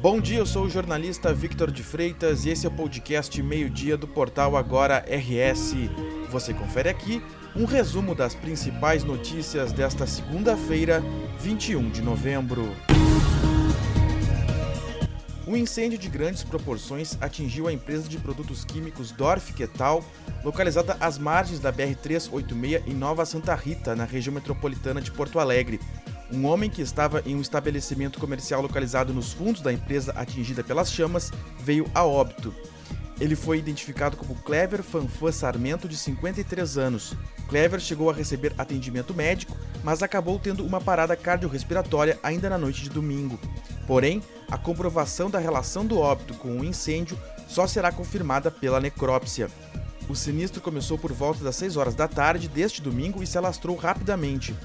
Bom dia, eu sou o jornalista Victor de Freitas e esse é o podcast Meio-Dia do portal Agora RS. Você confere aqui um resumo das principais notícias desta segunda-feira, 21 de novembro. Um incêndio de grandes proporções atingiu a empresa de produtos químicos Dorf Quetal, localizada às margens da BR-386 em Nova Santa Rita, na região metropolitana de Porto Alegre. Um homem que estava em um estabelecimento comercial localizado nos fundos da empresa atingida pelas chamas veio a óbito. Ele foi identificado como Clever Fanfan Sarmento, de 53 anos. Clever chegou a receber atendimento médico, mas acabou tendo uma parada cardiorrespiratória ainda na noite de domingo. Porém, a comprovação da relação do óbito com o incêndio só será confirmada pela necrópsia. O sinistro começou por volta das 6 horas da tarde deste domingo e se alastrou rapidamente.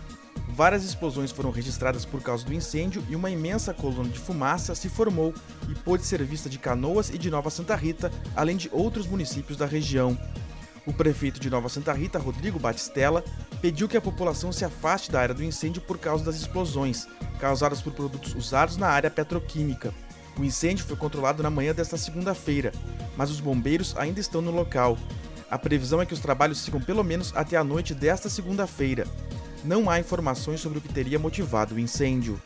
Várias explosões foram registradas por causa do incêndio e uma imensa coluna de fumaça se formou e pôde ser vista de Canoas e de Nova Santa Rita, além de outros municípios da região. O prefeito de Nova Santa Rita, Rodrigo Batistella, pediu que a população se afaste da área do incêndio por causa das explosões, causadas por produtos usados na área petroquímica. O incêndio foi controlado na manhã desta segunda-feira, mas os bombeiros ainda estão no local. A previsão é que os trabalhos sigam pelo menos até a noite desta segunda-feira não há informações sobre o que teria motivado o incêndio.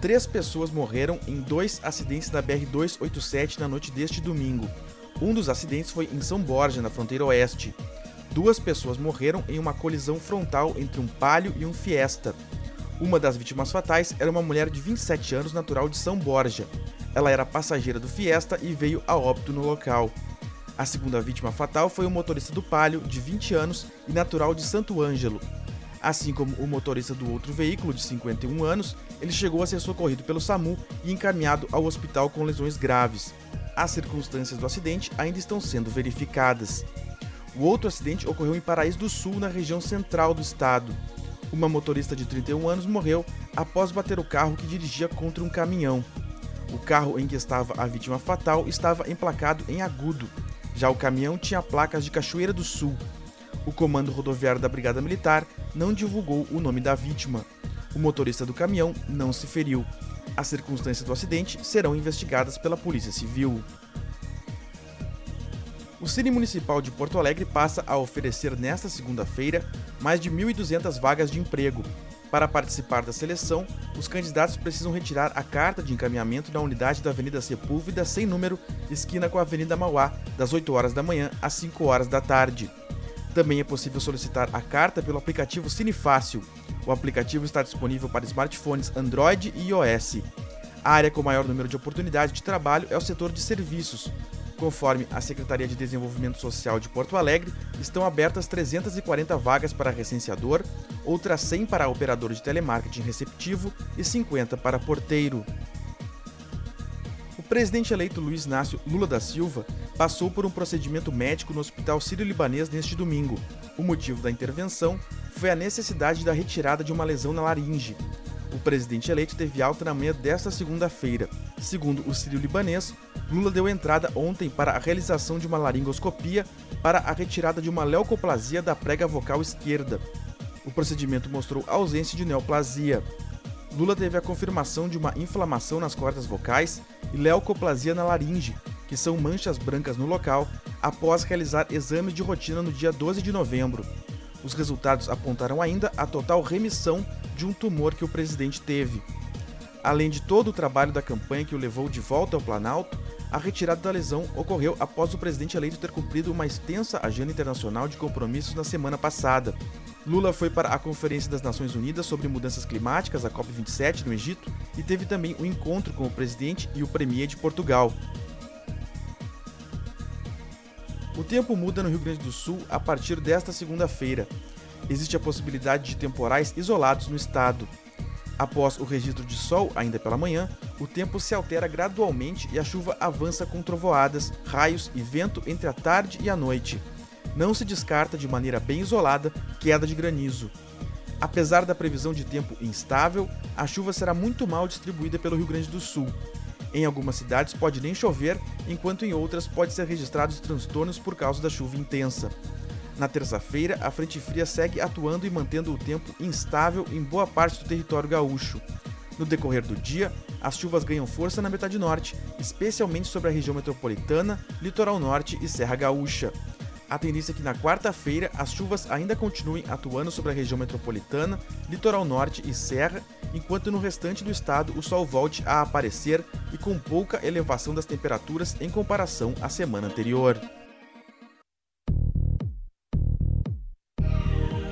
Três pessoas morreram em dois acidentes da BR-287 na noite deste domingo. Um dos acidentes foi em São Borja, na fronteira oeste. Duas pessoas morreram em uma colisão frontal entre um Palio e um Fiesta. Uma das vítimas fatais era uma mulher de 27 anos, natural de São Borja. Ela era passageira do Fiesta e veio a óbito no local. A segunda vítima fatal foi o motorista do Palio, de 20 anos e natural de Santo Ângelo. Assim como o motorista do outro veículo, de 51 anos, ele chegou a ser socorrido pelo SAMU e encaminhado ao hospital com lesões graves. As circunstâncias do acidente ainda estão sendo verificadas. O outro acidente ocorreu em Paraíso do Sul, na região central do estado. Uma motorista de 31 anos morreu após bater o carro que dirigia contra um caminhão. O carro em que estava a vítima fatal estava emplacado em Agudo, já o caminhão tinha placas de Cachoeira do Sul. O comando rodoviário da Brigada Militar não divulgou o nome da vítima. O motorista do caminhão não se feriu. As circunstâncias do acidente serão investigadas pela Polícia Civil. O Cine Municipal de Porto Alegre passa a oferecer nesta segunda-feira mais de 1.200 vagas de emprego, para participar da seleção, os candidatos precisam retirar a carta de encaminhamento na unidade da Avenida Sepúlveda, sem número, esquina com a Avenida Mauá, das 8 horas da manhã às 5 horas da tarde. Também é possível solicitar a carta pelo aplicativo Cinefácil. O aplicativo está disponível para smartphones Android e iOS. A área com maior número de oportunidades de trabalho é o setor de serviços, Conforme a Secretaria de Desenvolvimento Social de Porto Alegre, estão abertas 340 vagas para recenseador, outras 100 para operador de telemarketing receptivo e 50 para porteiro. O presidente eleito Luiz Inácio Lula da Silva passou por um procedimento médico no Hospital Sírio-Libanês neste domingo. O motivo da intervenção foi a necessidade da retirada de uma lesão na laringe. O presidente eleito teve alta na manhã desta segunda-feira. Segundo o Sírio-Libanês, Lula deu entrada ontem para a realização de uma laringoscopia para a retirada de uma leucoplasia da prega vocal esquerda. O procedimento mostrou ausência de neoplasia. Lula teve a confirmação de uma inflamação nas cordas vocais e leucoplasia na laringe, que são manchas brancas no local, após realizar exames de rotina no dia 12 de novembro. Os resultados apontaram ainda a total remissão de um tumor que o presidente teve. Além de todo o trabalho da campanha que o levou de volta ao Planalto, a retirada da lesão ocorreu após o presidente eleito ter cumprido uma extensa agenda internacional de compromissos na semana passada. Lula foi para a Conferência das Nações Unidas sobre Mudanças Climáticas, a COP27, no Egito, e teve também um encontro com o presidente e o premier de Portugal. O tempo muda no Rio Grande do Sul a partir desta segunda-feira. Existe a possibilidade de temporais isolados no estado. Após o registro de sol ainda pela manhã, o tempo se altera gradualmente e a chuva avança com trovoadas, raios e vento entre a tarde e a noite. Não se descarta de maneira bem isolada queda de granizo. Apesar da previsão de tempo instável, a chuva será muito mal distribuída pelo Rio Grande do Sul. Em algumas cidades pode nem chover, enquanto em outras pode ser registrados transtornos por causa da chuva intensa. Na terça-feira, a frente fria segue atuando e mantendo o tempo instável em boa parte do território gaúcho. No decorrer do dia, as chuvas ganham força na metade norte, especialmente sobre a região metropolitana, litoral norte e Serra Gaúcha. A tendência é que na quarta-feira as chuvas ainda continuem atuando sobre a região metropolitana, litoral norte e serra, enquanto no restante do estado o sol volte a aparecer e com pouca elevação das temperaturas em comparação à semana anterior.